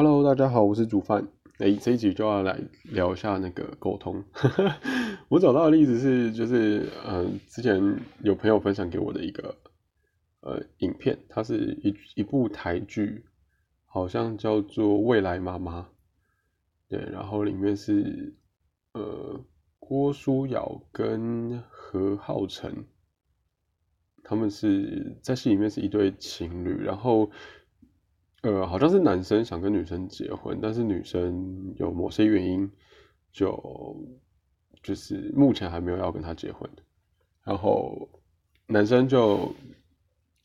Hello，大家好，我是煮饭。哎，这一集就要来聊一下那个沟通。我找到的例子是，就是嗯，之前有朋友分享给我的一个呃影片，它是一一部台剧，好像叫做《未来妈妈》。对，然后里面是呃郭书瑶跟何浩晨，他们是在戏里面是一对情侣，然后。呃，好像是男生想跟女生结婚，但是女生有某些原因，就就是目前还没有要跟他结婚。然后男生就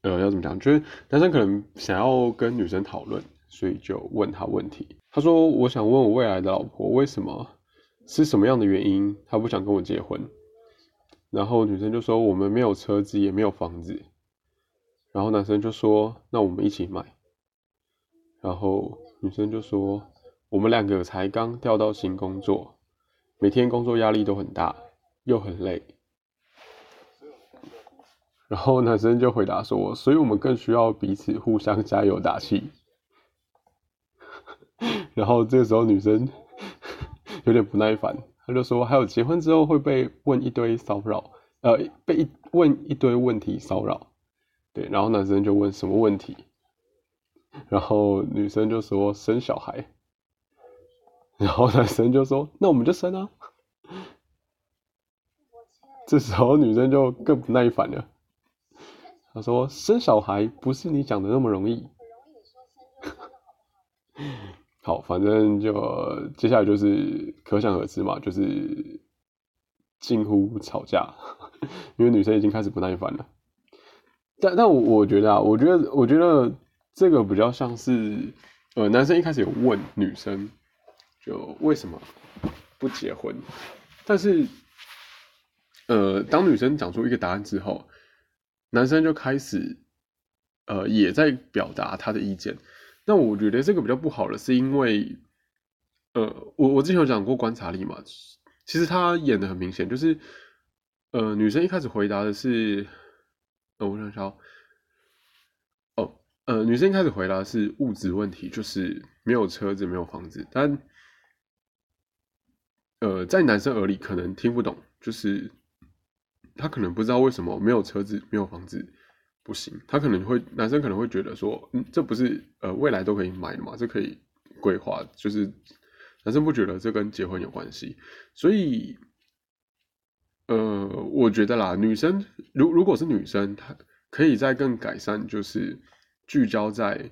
呃要怎么讲？就是男生可能想要跟女生讨论，所以就问他问题。他说：“我想问我未来的老婆，为什么是什么样的原因，她不想跟我结婚？”然后女生就说：“我们没有车子，也没有房子。”然后男生就说：“那我们一起买。”然后女生就说：“我们两个才刚调到新工作，每天工作压力都很大，又很累。”然后男生就回答说：“所以我们更需要彼此互相加油打气。”然后这个时候女生有点不耐烦，她就说：“还有结婚之后会被问一堆骚扰，呃，被一问一堆问题骚扰。”对，然后男生就问什么问题？然后女生就说生小孩，然后男生就说那我们就生啊。这时候女生就更不耐烦了，她说生小孩不是你讲的那么容易。好，反正就接下来就是可想而知嘛，就是近乎吵架，因为女生已经开始不耐烦了。但但我我觉得啊，我觉得我觉得。这个比较像是，呃，男生一开始有问女生，就为什么不结婚？但是，呃，当女生讲出一个答案之后，男生就开始，呃，也在表达他的意见。那我觉得这个比较不好的是因为，呃，我我之前有讲过观察力嘛，其实他演的很明显，就是，呃，女生一开始回答的是，呃，我想想。呃，女生一开始回答是物质问题，就是没有车子，没有房子。但，呃，在男生耳里可能听不懂，就是他可能不知道为什么没有车子、没有房子不行。他可能会，男生可能会觉得说，嗯，这不是呃未来都可以买的嘛？这可以规划，就是男生不觉得这跟结婚有关系。所以，呃，我觉得啦，女生如如果是女生，她可以再更改善，就是。聚焦在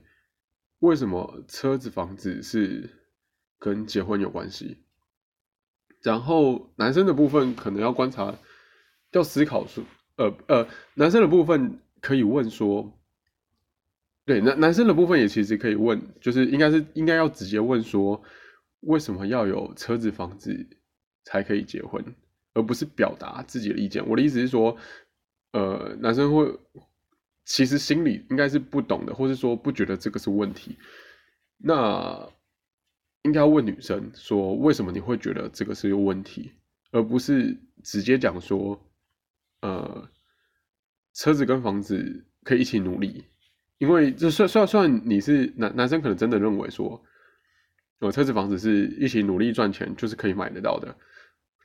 为什么车子、房子是跟结婚有关系，然后男生的部分可能要观察，要思考说，呃呃，男生的部分可以问说，对，男男生的部分也其实可以问，就是应该是应该要直接问说，为什么要有车子、房子才可以结婚，而不是表达自己的意见。我的意思是说，呃，男生会。其实心里应该是不懂的，或是说不觉得这个是问题。那应该要问女生说，为什么你会觉得这个是有问题，而不是直接讲说，呃，车子跟房子可以一起努力。因为这算算算你是男男生，可能真的认为说，呃，车子房子是一起努力赚钱就是可以买得到的，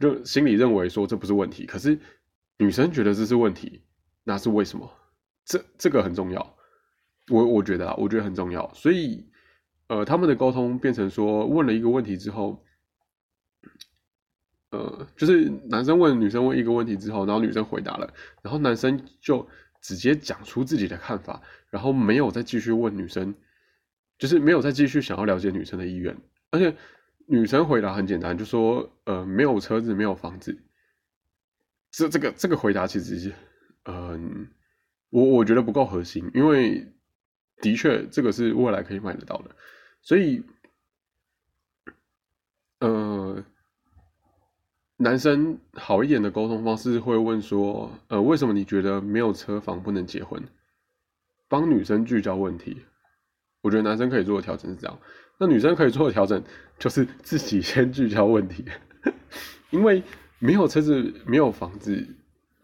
就心里认为说这不是问题。可是女生觉得这是问题，那是为什么？这这个很重要，我我觉得啊，我觉得很重要，所以，呃，他们的沟通变成说，问了一个问题之后，呃，就是男生问女生问一个问题之后，然后女生回答了，然后男生就直接讲出自己的看法，然后没有再继续问女生，就是没有再继续想要了解女生的意愿，而且女生回答很简单，就说，呃，没有车子，没有房子，这这个这个回答其实是，嗯。我我觉得不够核心，因为的确这个是未来可以买得到的，所以，呃，男生好一点的沟通方式会问说，呃，为什么你觉得没有车房不能结婚？帮女生聚焦问题，我觉得男生可以做的调整是这样，那女生可以做的调整就是自己先聚焦问题，因为没有车子没有房子，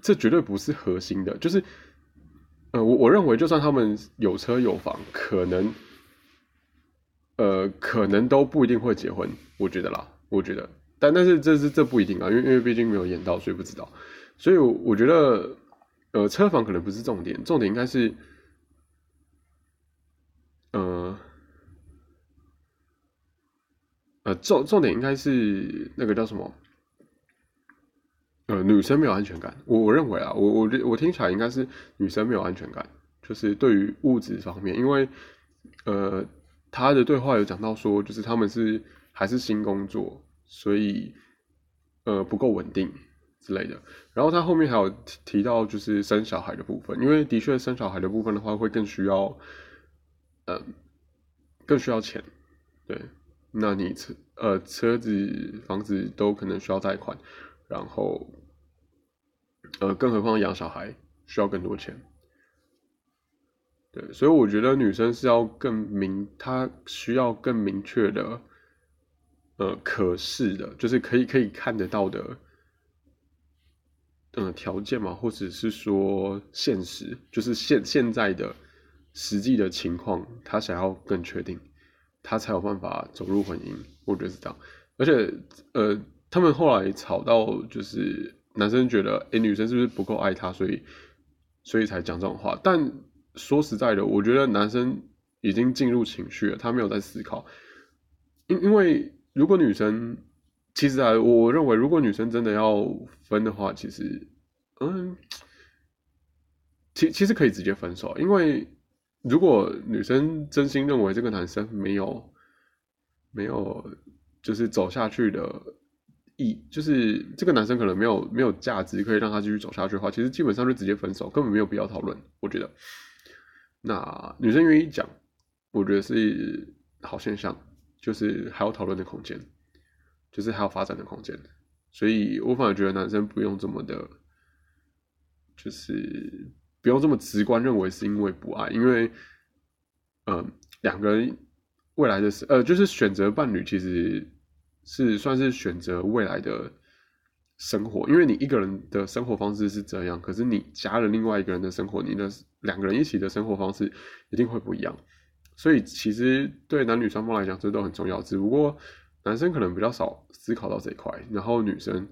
这绝对不是核心的，就是。呃，我我认为，就算他们有车有房，可能，呃，可能都不一定会结婚，我觉得啦，我觉得，但但是这是这不一定啊，因为因为毕竟没有演到，所以不知道，所以我我觉得，呃，车房可能不是重点，重点应该是，呃，呃，重重点应该是那个叫什么？呃，女生没有安全感，我我认为啊，我我我听起来应该是女生没有安全感，就是对于物质方面，因为呃，他的对话有讲到说，就是他们是还是新工作，所以呃不够稳定之类的。然后他后面还有提提到就是生小孩的部分，因为的确生小孩的部分的话会更需要，呃，更需要钱，对，那你车呃车子房子都可能需要贷款。然后，呃，更何况养小孩需要更多钱，对，所以我觉得女生是要更明，她需要更明确的，呃，可视的，就是可以可以看得到的，嗯，条件嘛，或者是说现实，就是现现在的实际的情况，她想要更确定，她才有办法走入婚姻。我觉得是这样，而且，呃。他们后来吵到，就是男生觉得，哎，女生是不是不够爱他，所以，所以才讲这种话。但说实在的，我觉得男生已经进入情绪了，他没有在思考。因因为如果女生，其实啊，我认为如果女生真的要分的话，其实，嗯，其其实可以直接分手。因为如果女生真心认为这个男生没有，没有，就是走下去的。一就是这个男生可能没有没有价值，可以让他继续走下去的话，其实基本上就直接分手，根本没有必要讨论。我觉得，那女生愿意讲，我觉得是好现象，就是还有讨论的空间，就是还有发展的空间。所以我反而觉得男生不用这么的，就是不用这么直观认为是因为不爱，因为，嗯，两个人未来的呃，就是选择伴侣，其实。是算是选择未来的生活，因为你一个人的生活方式是这样，可是你加了另外一个人的生活，你的两个人一起的生活方式一定会不一样。所以其实对男女双方来讲，这都很重要。只不过男生可能比较少思考到这一块，然后女生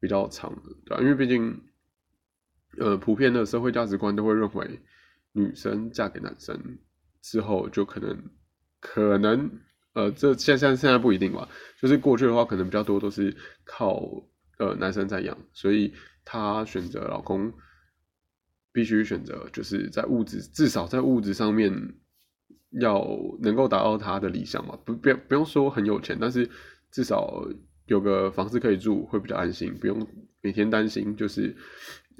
比较长，对吧？因为毕竟，呃，普遍的社会价值观都会认为，女生嫁给男生之后，就可能可能。呃，这现现现在不一定吧，就是过去的话，可能比较多都是靠呃男生在养，所以她选择老公必须选择，就是在物质至少在物质上面要能够达到他的理想嘛，不不不用说很有钱，但是至少有个房子可以住会比较安心，不用每天担心就是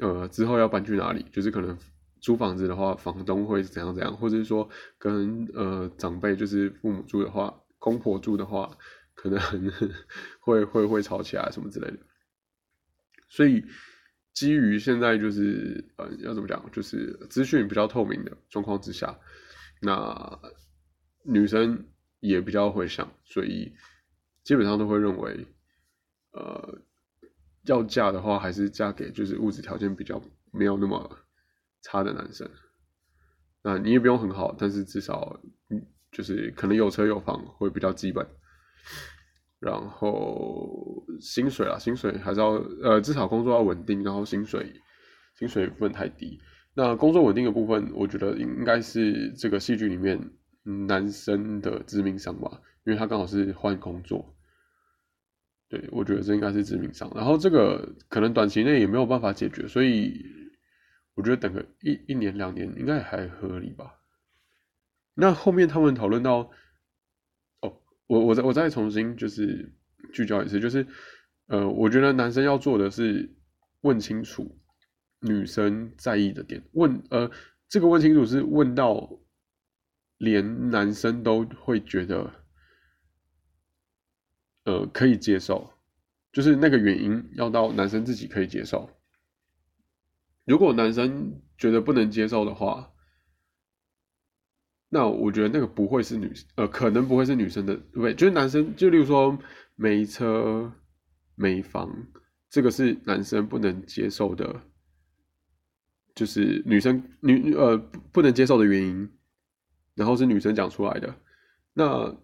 呃之后要搬去哪里，就是可能。租房子的话，房东会怎样怎样，或者是说跟呃长辈就是父母住的话。公婆住的话，可能 会会会吵起来什么之类的。所以基于现在就是呃要怎么讲，就是资讯比较透明的状况之下，那女生也比较会想，所以基本上都会认为，呃要嫁的话，还是嫁给就是物质条件比较没有那么差的男生。那你也不用很好，但是至少。就是可能有车有房会比较基本，然后薪水啊，薪水还是要呃至少工作要稳定，然后薪水薪水不能太低。那工作稳定的部分，我觉得应该是这个戏剧里面男生的致命伤吧，因为他刚好是换工作。对，我觉得这应该是致命伤。然后这个可能短期内也没有办法解决，所以我觉得等个一一年两年应该还合理吧。那后面他们讨论到，哦，我我再我再重新就是聚焦一次，就是呃，我觉得男生要做的是问清楚女生在意的点，问呃，这个问清楚是问到连男生都会觉得呃可以接受，就是那个原因要到男生自己可以接受，如果男生觉得不能接受的话。那我觉得那个不会是女，呃，可能不会是女生的，对不对？就是男生，就例如说没车、没房，这个是男生不能接受的，就是女生女呃不能接受的原因，然后是女生讲出来的。那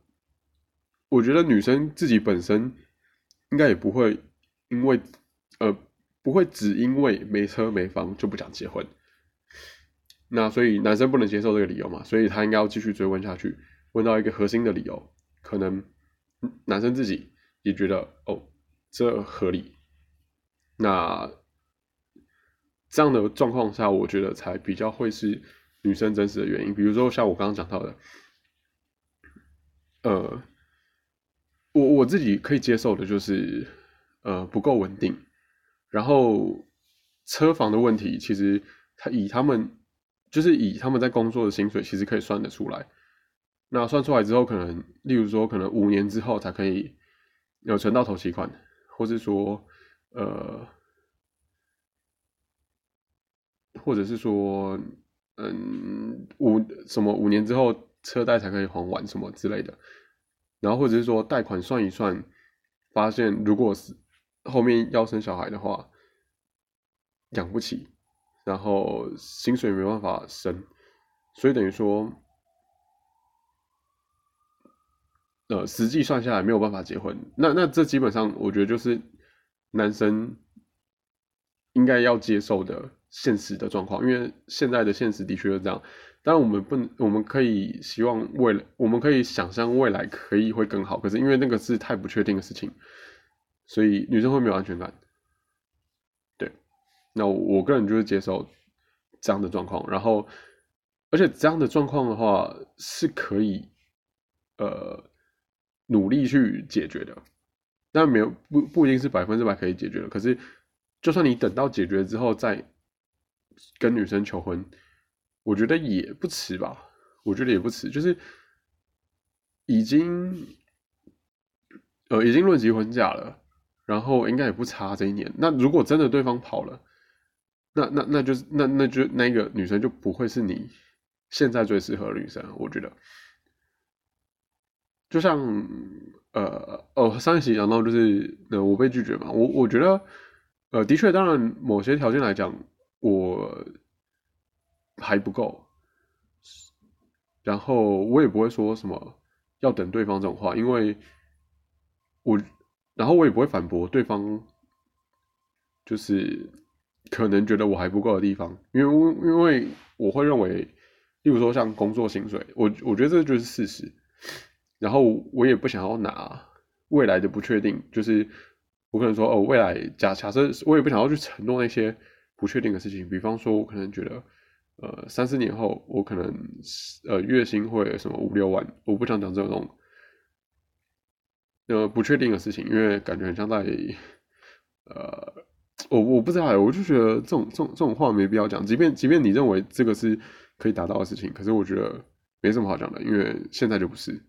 我觉得女生自己本身应该也不会因为呃不会只因为没车没房就不想结婚。那所以男生不能接受这个理由嘛，所以他应该要继续追问下去，问到一个核心的理由，可能男生自己也觉得哦这合理。那这样的状况下，我觉得才比较会是女生真实的原因。比如说像我刚刚讲到的，呃，我我自己可以接受的就是呃不够稳定，然后车房的问题，其实他以他们。就是以他们在工作的薪水，其实可以算得出来。那算出来之后，可能例如说，可能五年之后才可以有存到头期款，或是说，呃，或者是说，嗯，五什么五年之后车贷才可以还完什么之类的。然后或者是说贷款算一算，发现如果是后面要生小孩的话，养不起。然后薪水没办法升，所以等于说，呃，实际算下来没有办法结婚。那那这基本上我觉得就是男生应该要接受的现实的状况，因为现在的现实的确是这样。但我们不能，我们可以希望未来，我们可以想象未来可以会更好。可是因为那个是太不确定的事情，所以女生会没有安全感。那我个人就是接受这样的状况，然后，而且这样的状况的话是可以，呃，努力去解决的。但没有不不一定是百分之百可以解决的。可是，就算你等到解决之后再跟女生求婚，我觉得也不迟吧。我觉得也不迟，就是已经，呃，已经论及婚嫁了，然后应该也不差这一年。那如果真的对方跑了，那那那就是那那就那个女生就不会是你现在最适合的女生，我觉得。就像呃哦上一期讲到就是呃我被拒绝嘛，我我觉得呃的确当然某些条件来讲我还不够，然后我也不会说什么要等对方这种话，因为我然后我也不会反驳对方，就是。可能觉得我还不够的地方，因为因为我会认为，例如说像工作薪水，我我觉得这就是事实。然后我也不想要拿未来的不确定，就是我可能说哦，未来假假设我也不想要去承诺那些不确定的事情。比方说，我可能觉得，呃，三四年后我可能呃月薪会什么五六万，我不想讲这种呃不确定的事情，因为感觉很像在呃。我我不知道，我就觉得这种这种这种话没必要讲。即便即便你认为这个是可以达到的事情，可是我觉得没什么好讲的，因为现在就不是。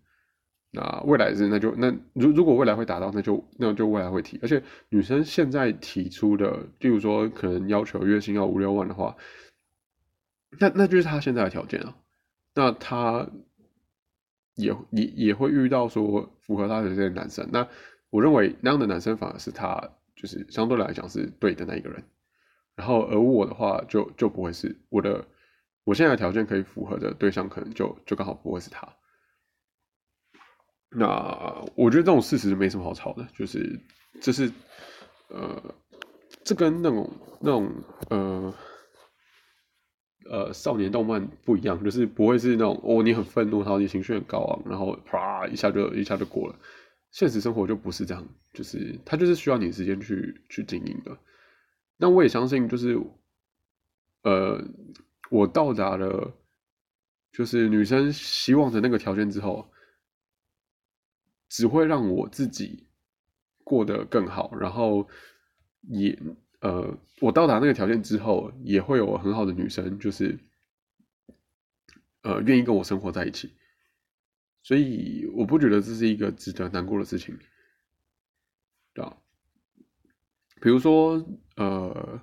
那未来是，那就那如如果未来会达到，那就那就未来会提。而且女生现在提出的，例如说可能要求月薪要五六万的话，那那就是她现在的条件啊。那她也也也会遇到说符合她的这些男生。那我认为那样的男生反而是她。就是相对来讲是对的那一个人，然后而我的话就就不会是我的，我现在的条件可以符合的对象可能就就刚好不会是他。那我觉得这种事实没什么好吵的，就是这是呃，这跟那种那种呃呃少年动漫不一样，就是不会是那种哦你很愤怒，然后你情绪很高昂，然后啪一下就一下就过了。现实生活就不是这样，就是他就是需要你时间去去经营的。那我也相信，就是呃，我到达了就是女生希望的那个条件之后，只会让我自己过得更好，然后也呃，我到达那个条件之后，也会有很好的女生，就是呃，愿意跟我生活在一起。所以我不觉得这是一个值得难过的事情，对吧？比如说，呃，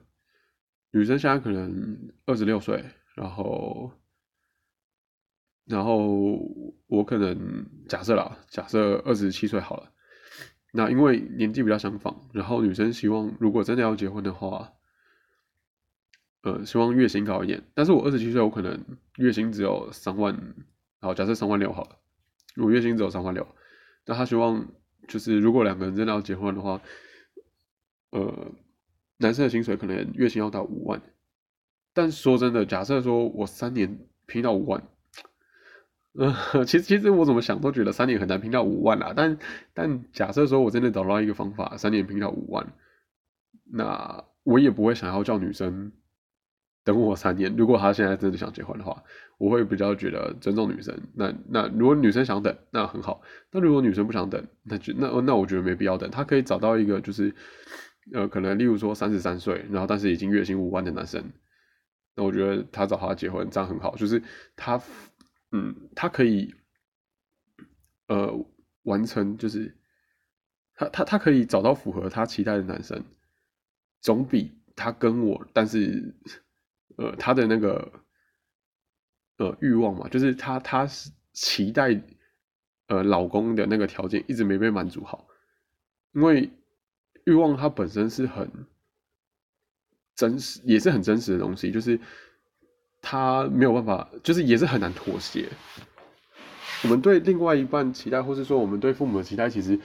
女生现在可能二十六岁，然后，然后我可能假设啦，假设二十七岁好了。那因为年纪比较相仿，然后女生希望如果真的要结婚的话，呃，希望月薪高一点。但是我二十七岁，我可能月薪只有三万，好，假设三万六好了。我月薪只有三万六，那他希望就是如果两个人真的要结婚的话，呃，男生的薪水可能月薪要到五万，但说真的，假设说我三年拼到五万，呃，其实其实我怎么想都觉得三年很难拼到五万啦，但但假设说我真的找到一个方法，三年拼到五万，那我也不会想要叫女生。等我三年，如果他现在真的想结婚的话，我会比较觉得尊重女生。那那如果女生想等，那很好。那如果女生不想等，那就那那我觉得没必要等。她可以找到一个就是，呃，可能例如说三十三岁，然后但是已经月薪五万的男生，那我觉得他找他结婚这样很好。就是他，嗯，他可以，呃，完成就是他他他可以找到符合他期待的男生，总比他跟我但是。呃，他的那个呃欲望嘛，就是他他是期待呃老公的那个条件一直没被满足好，因为欲望它本身是很真实，也是很真实的东西，就是他没有办法，就是也是很难妥协。我们对另外一半期待，或是说我们对父母的期待，其实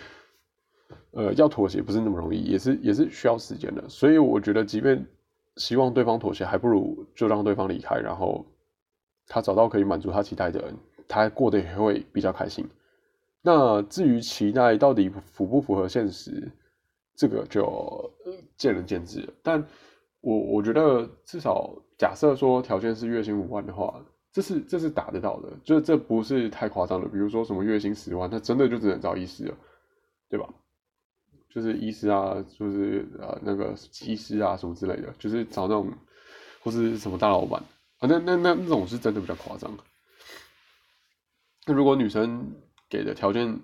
呃要妥协不是那么容易，也是也是需要时间的。所以我觉得，即便希望对方妥协，还不如就让对方离开，然后他找到可以满足他期待的人，他过得也会比较开心。那至于期待到底符不符合现实，这个就见仁见智。但我我觉得至少假设说条件是月薪五万的话，这是这是达得到的，就这不是太夸张了。比如说什么月薪十万，那真的就只能找医师了，对吧？就是医师啊，就是呃那个技师啊什么之类的，就是找那种或是什么大老板啊，那那那那种是真的比较夸张。那如果女生给的条件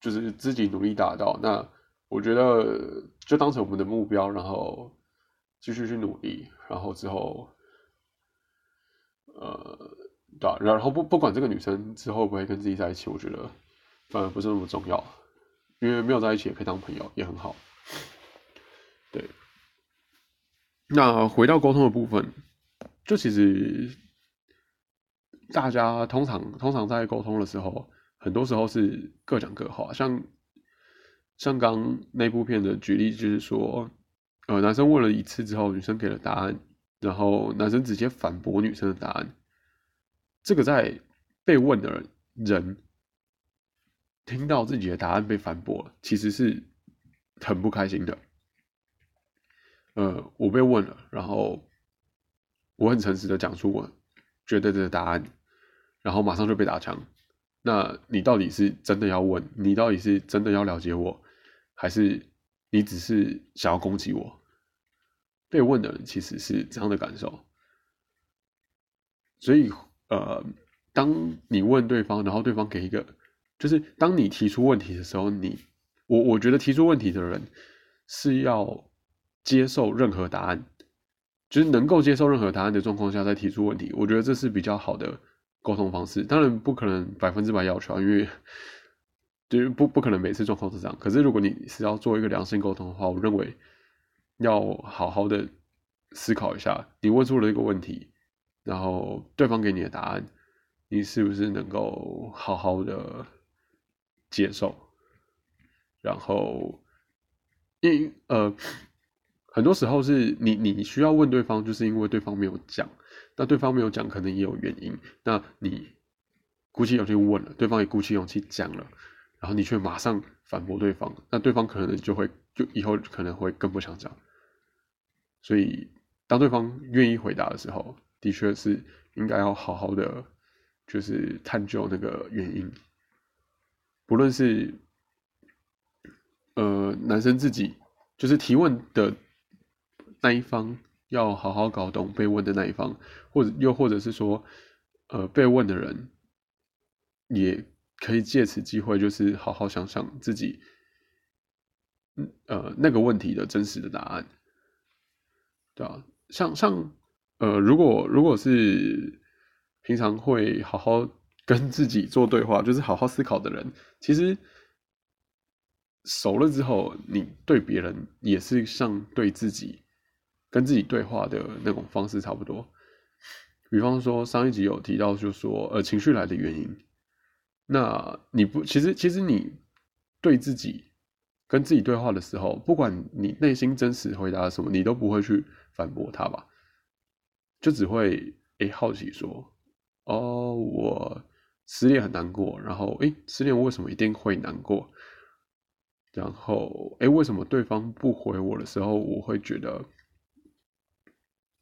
就是自己努力达到，那我觉得就当成我们的目标，然后继续去努力，然后之后呃对，然后不不管这个女生之后不会跟自己在一起，我觉得反而不是那么重要。因为没有在一起也可以当朋友，也很好。对，那回到沟通的部分，就其实大家通常通常在沟通的时候，很多时候是各讲各话。像像刚那部片的举例，就是说，呃，男生问了一次之后，女生给了答案，然后男生直接反驳女生的答案。这个在被问的人。听到自己的答案被反驳，其实是很不开心的。呃，我被问了，然后我很诚实的讲出我觉得的答案，然后马上就被打枪。那你到底是真的要问？你到底是真的要了解我，还是你只是想要攻击我？被问的人其实是这样的感受。所以，呃，当你问对方，然后对方给一个。就是当你提出问题的时候，你我我觉得提出问题的人是要接受任何答案，就是能够接受任何答案的状况下再提出问题，我觉得这是比较好的沟通方式。当然不可能百分之百要求，因为就是不不可能每次状况是这样。可是如果你是要做一个良性沟通的话，我认为要好好的思考一下，你问出了一个问题，然后对方给你的答案，你是不是能够好好的。接受，然后，因呃，很多时候是你你需要问对方，就是因为对方没有讲，那对方没有讲，可能也有原因。那你鼓起勇气问了，对方也鼓起勇气讲了，然后你却马上反驳对方，那对方可能就会就以后可能会更不想讲。所以，当对方愿意回答的时候，的确是应该要好好的，就是探究那个原因。不论是，呃，男生自己就是提问的那一方，要好好搞懂被问的那一方，或者又或者是说，呃，被问的人也可以借此机会，就是好好想想自己，呃，那个问题的真实的答案，对啊，像像，呃，如果如果是平常会好好。跟自己做对话，就是好好思考的人，其实熟了之后，你对别人也是像对自己跟自己对话的那种方式差不多。比方说上一集有提到，就说呃情绪来的原因，那你不，其实其实你对自己跟自己对话的时候，不管你内心真实回答什么，你都不会去反驳他吧？就只会诶好奇说，哦，我失恋很难过，然后诶失恋为什么一定会难过？然后诶为什么对方不回我的时候，我会觉得？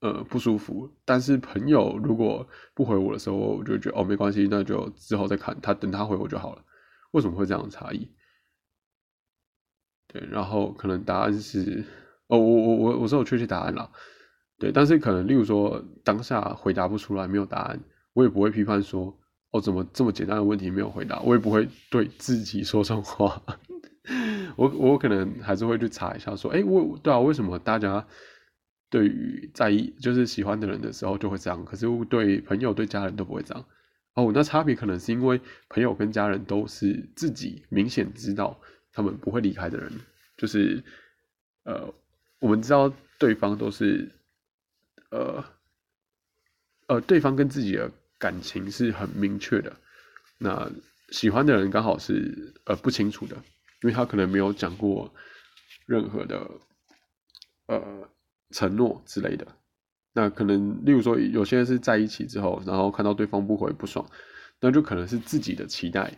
呃，不舒服。但是朋友如果不回我的时候，我就觉得哦，没关系，那就之后再看他，等他回我就好了。为什么会这样差异？对，然后可能答案是哦，我我我我是有确切答案了。对，但是可能例如说当下回答不出来，没有答案，我也不会批判说哦，怎么这么简单的问题没有回答，我也不会对自己说这种话。我我可能还是会去查一下，说哎，我对啊，为什么大家？对于在意就是喜欢的人的时候就会这样，可是对朋友对家人都不会这样。哦，那差别可能是因为朋友跟家人都是自己明显知道他们不会离开的人，就是呃，我们知道对方都是呃呃，对方跟自己的感情是很明确的。那喜欢的人刚好是呃不清楚的，因为他可能没有讲过任何的呃。承诺之类的，那可能例如说，有些人是在一起之后，然后看到对方不回不爽，那就可能是自己的期待，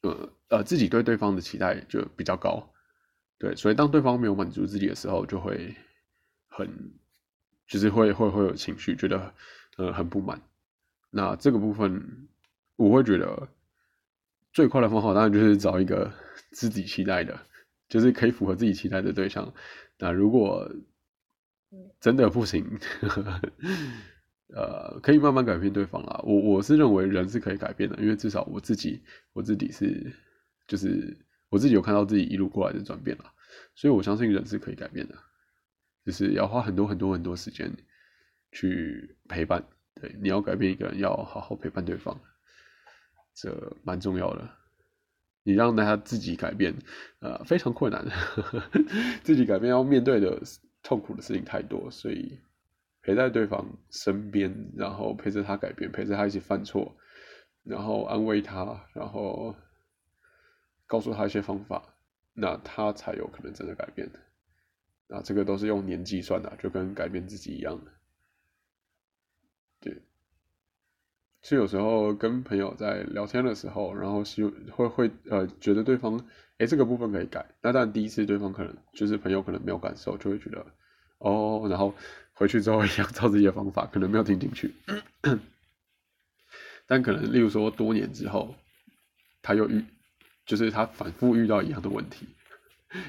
呃呃，自己对对方的期待就比较高，对，所以当对方没有满足自己的时候，就会很，就是会会会有情绪，觉得呃很不满。那这个部分，我会觉得最快的方法当然就是找一个自己期待的，就是可以符合自己期待的对象。那如果真的不行，呃，可以慢慢改变对方啦。我我是认为人是可以改变的，因为至少我自己我自己是，就是我自己有看到自己一路过来的转变了，所以我相信人是可以改变的，就是要花很多很多很多时间去陪伴。对，你要改变一个人，要好好陪伴对方，这蛮重要的。你让他自己改变，呃，非常困难。自己改变要面对的痛苦的事情太多，所以陪在对方身边，然后陪着他改变，陪着他一起犯错，然后安慰他，然后告诉他一些方法，那他才有可能真的改变。那这个都是用年计算的，就跟改变自己一样的。对。是有时候跟朋友在聊天的时候，然后是会会呃觉得对方哎这个部分可以改，那但第一次对方可能就是朋友可能没有感受，就会觉得哦，然后回去之后 一样照自己的方法，可能没有听进去。但可能例如说多年之后，他又遇就是他反复遇到一样的问题，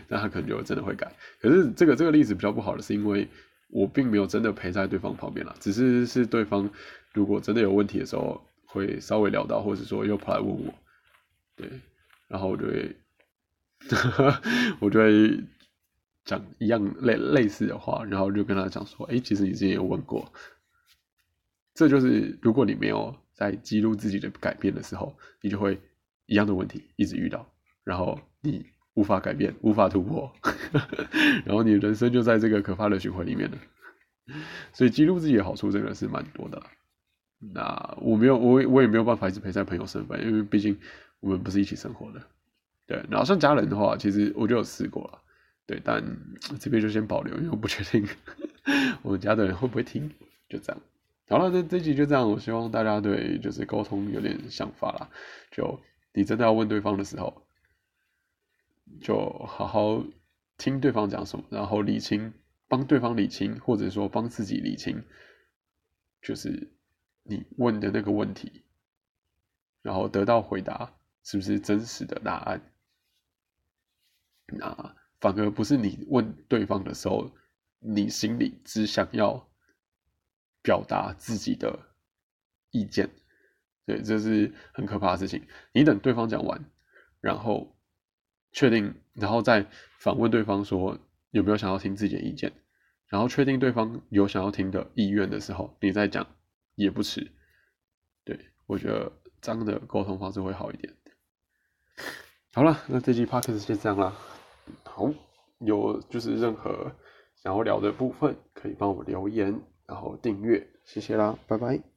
那他可能就真的会改。可是这个这个例子比较不好的是因为我并没有真的陪在对方旁边了，只是是对方。如果真的有问题的时候，会稍微聊到，或者说又跑来问我，对，然后我就会，我就会讲一样类类似的话，然后就跟他讲说，哎，其实你之前有问过，这就是如果你没有在记录自己的改变的时候，你就会一样的问题一直遇到，然后你无法改变，无法突破，然后你人生就在这个可怕的循环里面了。所以记录自己的好处真的是蛮多的。那我没有，我我也没有办法一直陪在朋友身边，因为毕竟我们不是一起生活的。对，然后像家人的话，其实我就有试过了，对，但这边就先保留，因为我不确定我们家的人会不会听，就这样。好了，这这集就这样，我希望大家对就是沟通有点想法啦。就你真的要问对方的时候，就好好听对方讲什么，然后理清，帮对方理清，或者说帮自己理清，就是。你问的那个问题，然后得到回答是不是真实的答案？那反而不是你问对方的时候，你心里只想要表达自己的意见，对，这是很可怕的事情。你等对方讲完，然后确定，然后再反问对方说有没有想要听自己的意见，然后确定对方有想要听的意愿的时候，你再讲。也不迟，对我觉得这样的沟通方式会好一点。好了，那这期 podcast 先这样啦。好，有就是任何想要聊的部分，可以帮我留言，然后订阅，谢谢啦，拜拜。